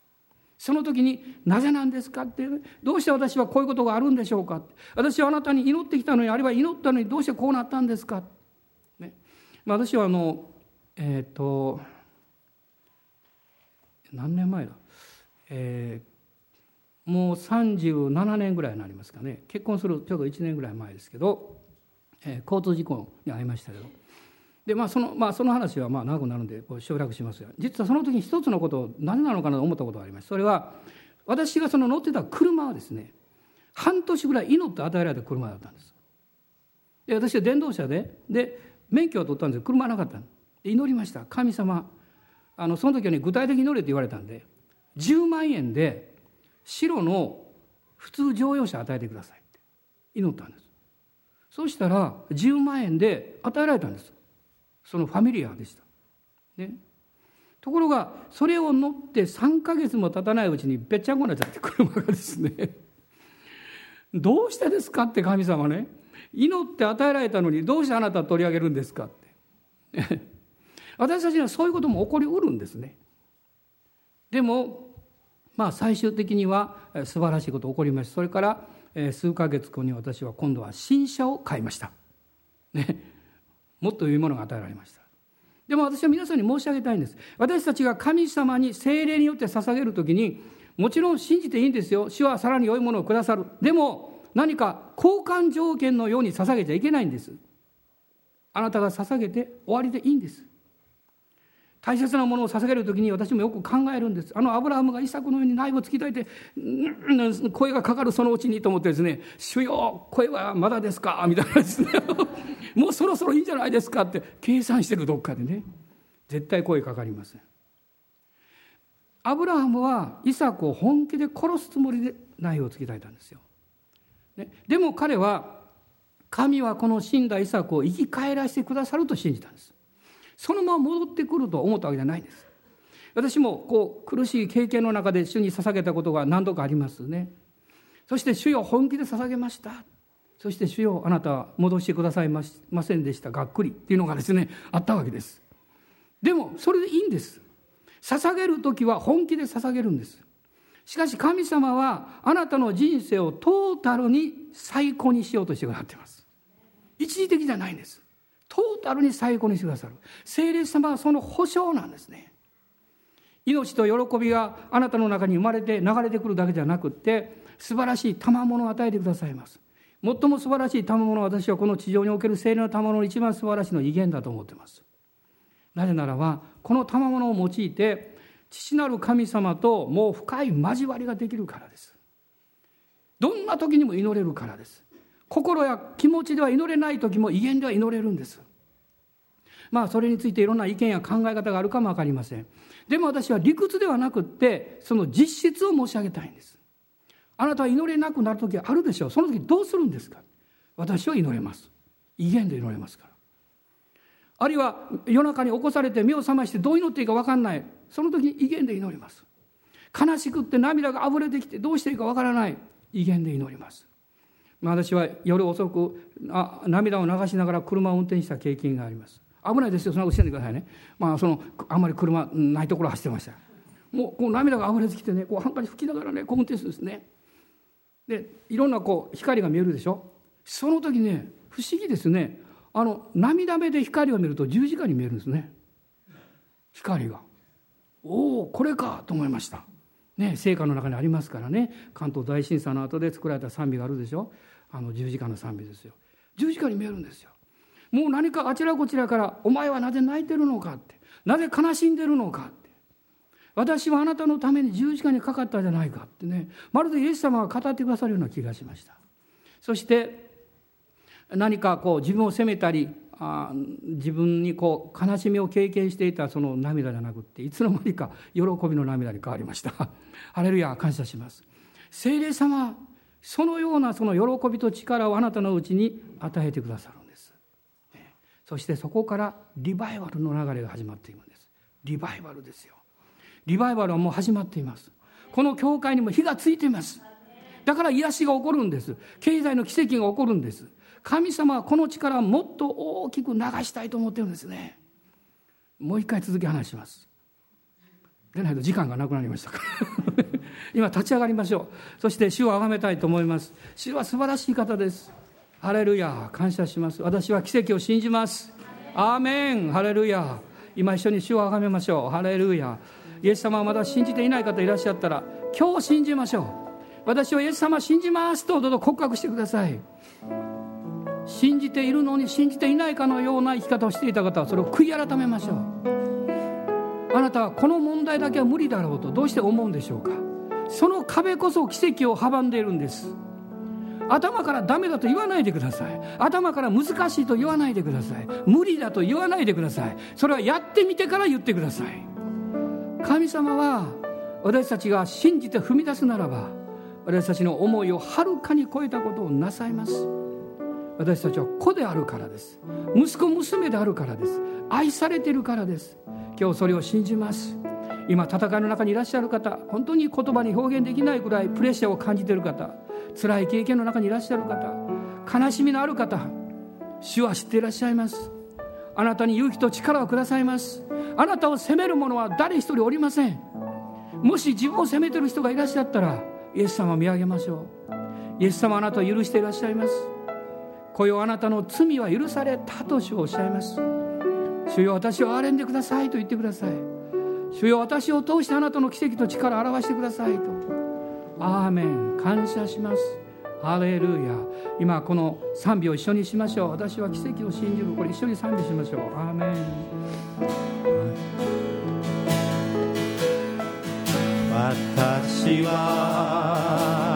その時に「なぜなんですか?」って「どうして私はこういうことがあるんでしょうか?」私はあなたに祈ってきたのにあるいは祈ったのにどうしてこうなったんですか?」ね、私はあのえっ、ー、と何年前だ、えー、もう37年ぐらいになりますかね結婚するちょうど1年ぐらい前ですけど、え、交通事故に遭いましたけど。でまあそのまあ、その話はまあ長くなるんでこう省略しますが。実はその時に一つのことを何なのかなと思ったことがあります。それは私がその乗ってた車はですね半年ぐらい祈って与えられた車だったんです。で私は電動車でで免許を取ったんですけど車はなかったで祈りました。神様あのその時はね具体的に祈れって言われたんで10万円で白の普通乗用車与えてくださいって祈ったんです。そうしたら10万円で与えられたんです。そのファミリアでした。ね、ところがそれを乗って3ヶ月も経たないうちにべっちゃんこになっちゃって車がですね。*laughs* どうしてですか？って神様ね。祈って与えられたのにどうしてあなた取り上げるんですか？って。*laughs* 私たちにはそういうことも起こりうるんですね。でもまあ最終的には素晴らしいこと起こりました。それから数ヶ月後に私は今度は新車を買いました。ね。もっと良いものが与えられました。でも私は皆さんに申し上げたいんです。私たちが神様に精霊によって捧げる時にもちろん信じていいんですよ。主はさらに良いものをくださる。でも何か交換条件のように捧げちゃいけないんです。あなたが捧げて終わりでいいんです。大切なものを捧げる時に私もよく考えるんです。あのアブラハムがイサクのように内部を突きたいて声がかかるそのうちにと思ってですね「主よ声はまだですか?」みたいなですね *laughs* もうそろそろいいんじゃないですかって計算してるどっかでね。絶対声かかりません。アブラハムはイサクを本気で殺すつもりで内を突きたいたんですよ、ね、でも彼は神はこの死んだイサクを生き返らせてくださると信じたんです。そのまま戻ってくると思ったわけじゃないんです。私もこう苦しい経験の中で主に捧げたことが何度かありますね。そして主よ本気で捧げました。そして主よあなたは戻してくださいませんでした。がっくりっていうのがですねあったわけです。でもそれでいいんです。捧げる時は本気で捧げるんです。しかし神様はあなたの人生をトータルに最高にしようとしてくださっています。一時的じゃないんです。トータルに最高にしてくださる。聖霊様はその保証なんですね。命と喜びがあなたの中に生まれて流れてくるだけじゃなくって素晴らしい賜物を与えてくださいます。最も素晴らしい賜物は私はこの地上における聖霊の賜物の一番素晴らしいの威厳だと思ってます。なぜならばこの賜物を用いて父なる神様ともう深い交わりができるからです。どんな時にも祈れるからです。心や気持ちでは祈れない時も威厳では祈れるんです。まあそれについていろんな意見や考え方があるかも分かりません。でも私は理屈ではなくってその実質を申し上げたいんです。あなたは祈れなくなる時あるでしょう。その時どうするんですか？私は祈れます。威厳で祈れますから。あるいは夜中に起こされて目を覚ましてどう祈っていいか分かんない。その時威厳で祈ります。悲しくって涙があふれてきてどうしていいか分からない。威厳で祈ります、私は夜遅くあ涙を流しながら車を運転した経験があります。危ないですよ。そんなことしないでくださいね、まあ、そのあんまり車ないところ走ってました。もうこう涙が溢れてきてねこうハンカチ拭きながらねこう運転するんですね。でいろんなこう光が見えるでしょ。その時ね不思議ですね。あの涙目で光を見ると十字架に見えるんですね。光が。おおこれかと思いました。ね聖歌の中にありますからね。関東大震災の後で作られた賛美があるでしょ。あの十字架の賛美ですよ。十字架に見えるんですよ。もう何かあちらこちらから「お前はなぜ泣いてるのか」って「なぜ悲しんでるのか」って「私はあなたのために十字架にかかったじゃないか」ってね。まるでイエス様が語ってくださるような気がしました。そして何かこう自分を責めたりあ自分にこう悲しみを経験していたその涙じゃなくっていつの間にか喜びの涙に変わりました。*laughs* ハレルヤ感謝します。聖霊様そのようなその喜びと力をあなたのうちに与えてくださる。そしてそこからリバイバルの流れが始まっていくんです。リバイバルですよ。リバイバルはもう始まっています。この教会にも火がついています。だから癒しが起こるんです。経済の奇跡が起こるんです。神様はこの力をもっと大きく流したいと思ってるんですね。もう一回続き話します。でないと時間がなくなりましたか。ら *laughs* 今立ち上がりましょう。そして主を崇めたいと思います。主は素晴らしい方です。ハレルヤ感謝します。私は奇跡を信じます。アーメンハレルヤ今一緒に主を崇めましょう。ハレルヤイエス様はまだ信じていない方いらっしゃったら今日信じましょう。私はイエス様信じますとどうぞ告白してください。信じているのに信じていないかのような生き方をしていた方はそれを悔い改めましょう。あなたはこの問題だけは無理だろうとどうして思うんでしょうか。その壁こそ奇跡を阻んでいるんです。頭からダメだと言わないでください。頭から難しいと言わないでください。無理だと言わないでください。それはやってみてから言ってください。神様は私たちが信じて踏み出すならば私たちの思いをはるかに超えたことをなさいます。私たちは子であるからです。息子娘であるからです。愛されてるからです。今日それを信じます。今戦いの中にいらっしゃる方本当に言葉に表現できないぐらいプレッシャーを感じている方辛い経験の中にいらっしゃる方悲しみのある方主は知っていらっしゃいます。あなたに勇気と力をくださいます。あなたを責める者は誰一人おりません。もし自分を責めてる人がいらっしゃったらイエス様を見上げましょう。イエス様あなたを許していらっしゃいます。こよあなたの罪は許されたと主をおっしゃいます。主よ私を憐れんでくださいと言ってください。主よ私を通してあなたの奇跡と力を表してくださいと。アーメン。感謝します。ハレルヤ。今この賛美を一緒にしましょう。私は奇跡を信じる。これ一緒に賛美しましょう。アーメン。私は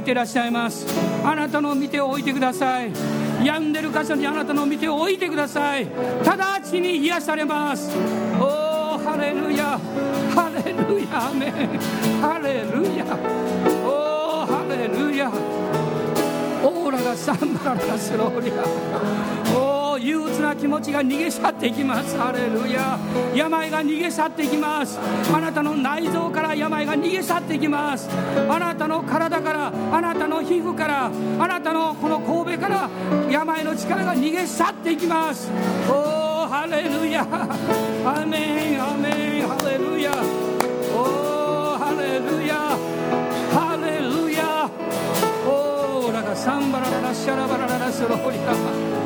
いていらっしゃいます。あなたの見ておいてください。病んでる箇所にあなたの見ておいてください。直ちに癒されます。おおハレルヤ。ハレルヤ。アメン。ハレルヤ。おおハレルヤ。オーラがサンバララスローリア。おお憂鬱な気持ちが逃げ去っていきます。ハレルヤ。病が逃げ去っていきます。あなたの内臓から病が逃げ去っていきます。あなたの体からあなたの皮膚からあなたのこの神戸から病の力が逃げ去っていきます。おおハレルヤアメンアメンハレルヤおおハレルヤハレルヤオーラがサンバラララシャラバラララスローリア。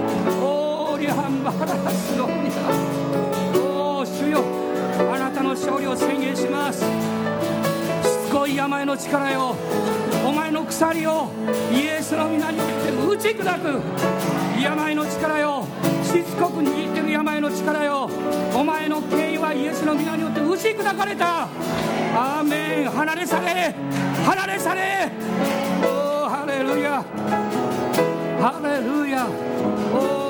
オーリハンバラスローリアおお主よあなたの勝利を宣言します。しつこい病の力よ。お前の鎖をイエスの皆によって打ち砕く。病の力よしつこく握ってる病の力よ。お前の権威はイエスの皆によって打ち砕かれた。アーメン。離れ去れ。離れ去れ。おーハレルヤ。ハレルヤ。おーラ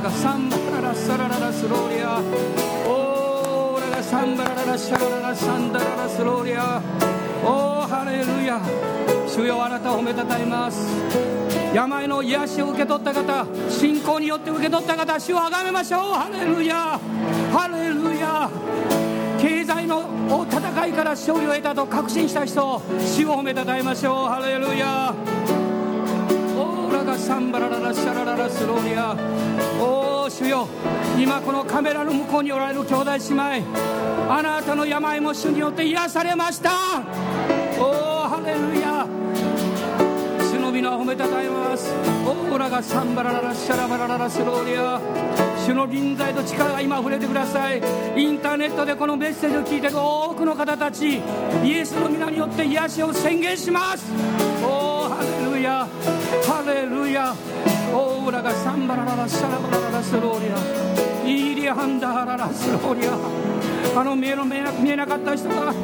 がサンバララサラララスローリア。おーラがサンバラララシャラララサンダララスローリア。おーハレルヤ。主よあなたを褒めたたえます。病の癒しを受け取った方信仰によって受け取った方主をあがめましょう。ハレルヤ。ハレルヤ。経済の戦いから勝利を得たと確信した人主を褒めたたえましょう。ハレルヤ。オーラがサンバラララシャラララスローリア。おー主よ。今このカメラの向こうにおられる兄弟姉妹。あなたの病も主によって癒されました。おーハレルヤ。主の皆を褒めたたえます。オーラがサンバラララシャラバラララスローリア。主の臨在と力が今触れてください。インターネットでこのメッセージを聞いている多くの方たち。イエスの皆によって癒しを宣言します。おーハレルヤオーラがサンバラララシャラバラララスローリアイーリハンダハララスローリアあの見えの見えなかった人が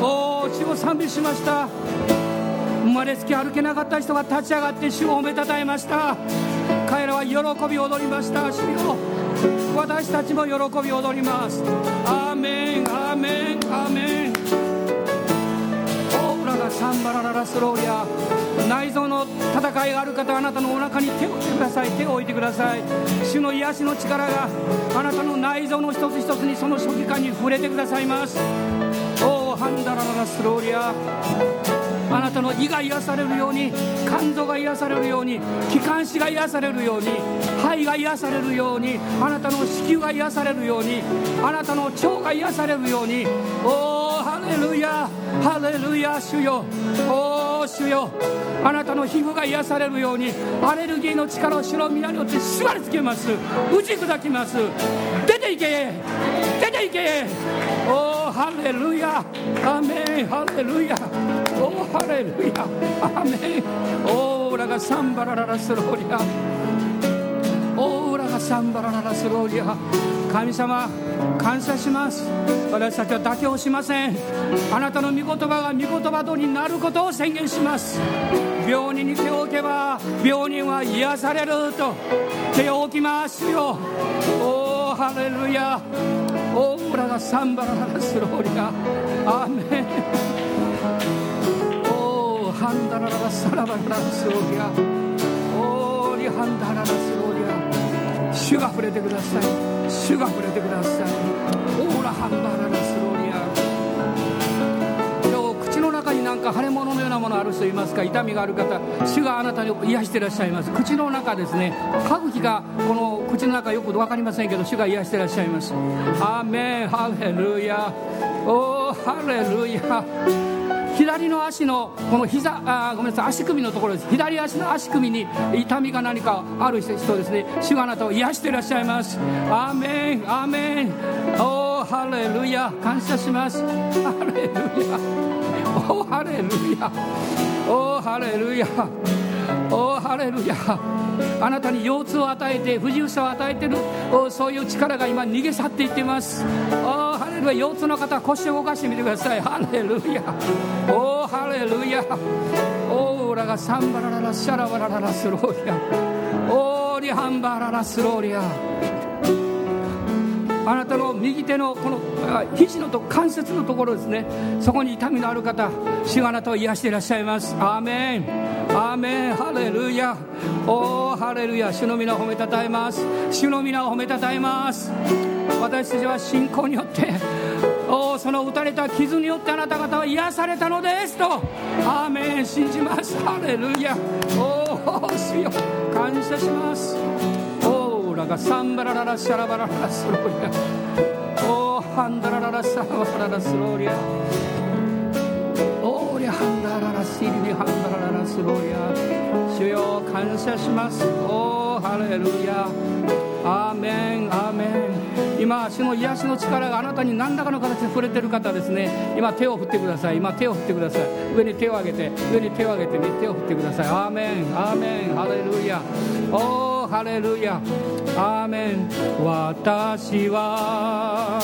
おー主を賛美しました。生まれつき歩けなかった人が立ち上がって主を褒めたたえました。彼らは喜び踊りました。主よ私たちも喜び踊ります。アーメンアーメンアーメン。オーラがサンバラララスローリア内臓の戦いがある方あなたのお腹に手を置いてください。手を置いてください。主の癒しの力があなたの内臓の一つ一つにその初期間に触れてくださいます。おーハンダラララスローリア。あなたの胃が癒されるように肝臓が癒されるように気管支が癒されるように肺が癒されるようにあなたの子宮が癒されるようにあなたの腸が癒されるように。おーハレルヤ。ハレルヤ主よ。おー主よ。あなたの皮膚が癒されるようにアレルギーの力を主の皆によって縛りつけます。打ち砕きます。出ていけ。出ていけ。おおハレルヤ。アメン。ハレルヤ。おおハレルヤ。アメン。オーラがサンバラララスローリア。オーラがサンバラララスローリア。神様感謝します。私たちは妥協しません。あなたの御言葉が御言葉通りになることを宣言します。病人に手を置けば病人は癒されると。手を置きますよ。おーハレルヤ。オーラがサンバラララスローリア。アーメン。おーハンダラララサラバララスローリア。おーリハンダララスローリア。主が触れてください。主が触れてください。オーラハンバララスローリア。今日口の中になんか腫れ物のようなものある人いますか？痛みがある方。主があなたに癒してらっしゃいます。口の中ですね。歯茎がこの口の中よく分かりませんけど主が癒してらっしゃいます。アーメン。ハレルヤ。おーハレルヤ。左の足のこの膝あごめんなさい足首のところです。左足の足首に痛みが何かある人ですね。主があなたを癒していらっしゃいます。アーメンアーメン。おーハレルヤ感謝します。*laughs* ハレルヤ。おーハレルヤおーハレルヤおーハレルヤあなたに腰痛を与えて不自由さを与えているそういう力が今逃げ去っていっています。おハレルヤ腰痛の方は腰を動かしてみてください。ハレルヤ。おおハレルヤ。おーラがサンバラララシャラバラララスローリア。オーリハンバララスローリア。あなたの右手のこの肘のと関節のところですね。そこに痛みのある方主があなたを癒していらっしゃいます。アーメン。アーメン。ハレルヤ。おーハレルヤ。主の皆を褒めたたえます。主の皆を褒めたたえます。私たちは信仰によっておその打たれた傷によってあなた方は癒されたのですと。アーメン。信じます。ハレルヤ。おお主よ。感謝します。ラがサンバラララシャラバラララスローリア。おーハンダラララシャラバララスローリア。おーリハンダララシリリハンダラララスローリア。主よ感謝します。おーハレルヤ。アーメン。アーメン。今主の癒しの力があなたに何らかの形で触れてる方ですね今手を振ってください。今手を振ってください。上に手を挙げて上に手を挙げて、ね、手を振ってください。アーメン。アーメン。ハレルヤ。おおハレルヤ。アーメン。私は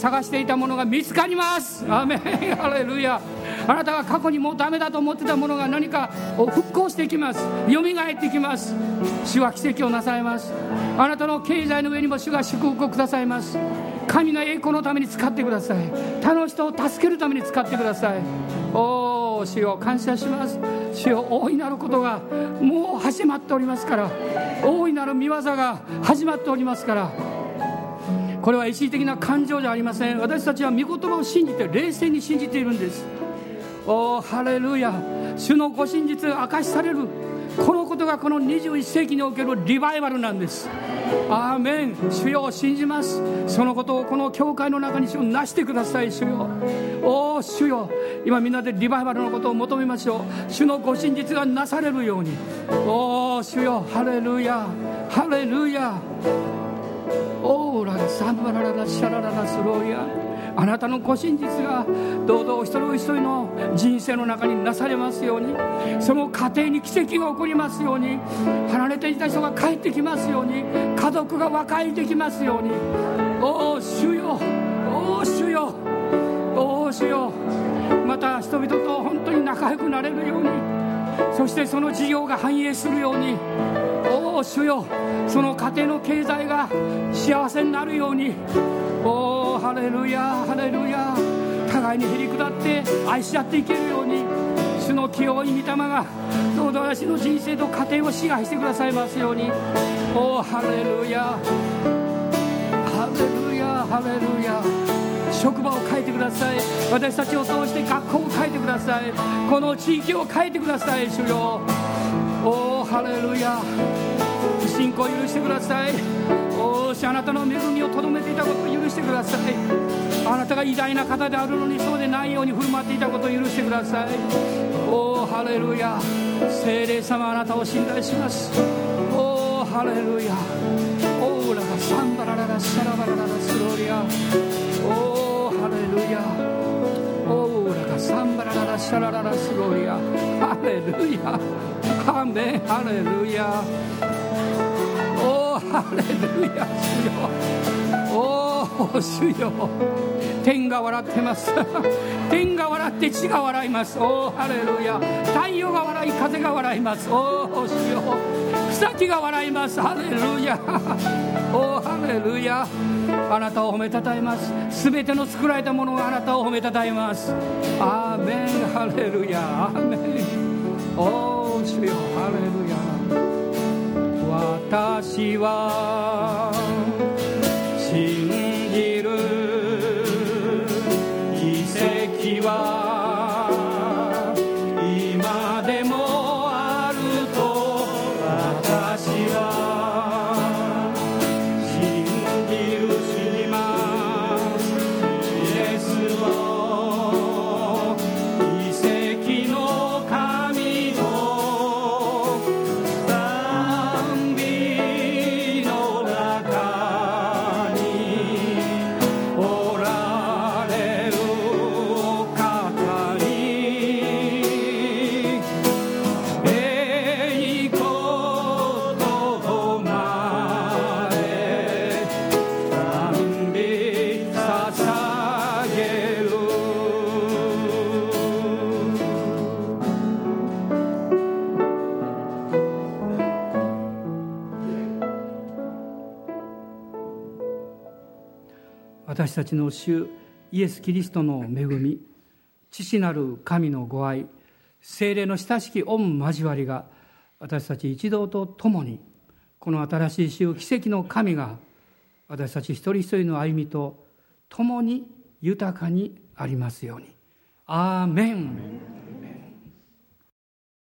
探していたものが見つかります。アメン。ハレルヤ。あなたが過去にもうダメだと思ってたものが何かを復興してきます。蘇ってきます。主は奇跡をなさいます。あなたの経済の上にも主が祝福をくださいます。神の栄光のために使ってください。他の人を助けるために使ってください。おお主を感謝します。主よ大いなることがもう始まっておりますから。大いなる見業が始まっておりますから。これは一時的な感情じゃありません。私たちは御言葉を信じて冷静に信じているんです。おおハレルヤ。主のご真実が明かしされる。このことがこの21世紀におけるリバイバルなんです。アーメン。主よを信じます。そのことをこの教会の中に主をなしてください主よ。おお主よ。今みんなでリバイバルのことを求めましょう。主のご真実がなされるように。おお主よ。ハレルヤ。ハレルヤ。オーラサンバラララシャラララスローリアあなたのご真実がどうぞお一人お一人の人生の中になされますように。その家庭に奇跡が起こりますように。離れていた人が帰ってきますように。家族が和解できますように。おお主よ。おお主よ。おお主よ。また人々と本当に仲良くなれるように。そしてその事業が繁栄するように。おお主よその家庭の経済が幸せになるように。おおハレルヤハレルヤ互いにへり下って愛し合っていけるように。主の清い御霊がどうぞ私の人生と家庭を支配してくださいますように。おおハレルヤハレルヤハレルヤ職場を変えてください。私たちを通して学校を変えてください。この地域を変えてください主よ。おおハレルヤ。信仰を許してください。おしあなたの恵みをとどめていたことを許してください。あなたが偉大な方であるのにそうでないように振る舞っていたことを許してください。おおハレルヤ。聖霊様あなたを信頼します。おおハレルヤ。オーラがサンバラララシャラバラララスロリアおおハレルヤサンバラララシャラララスロリアハレルヤアメンハレルヤおハレルヤ主よお主よ天が笑ってます天が笑って地が笑いますおハレルヤ太陽が笑い風が笑いますお主よ草木が笑いますハレルヤおハレルヤあなたを褒めたたえます。すべての作られたものがあなたを褒めたたえます。アーメン。ハレルヤ。アーメン。お主よ。ハレルヤ。私は私たちの主イエス・キリストの恵み父なる神のご愛精霊の親しき御交わりが私たち一同と共にこの新しい週奇跡の神が私たち一人一人の歩みと共に豊かにありますように。アーメン。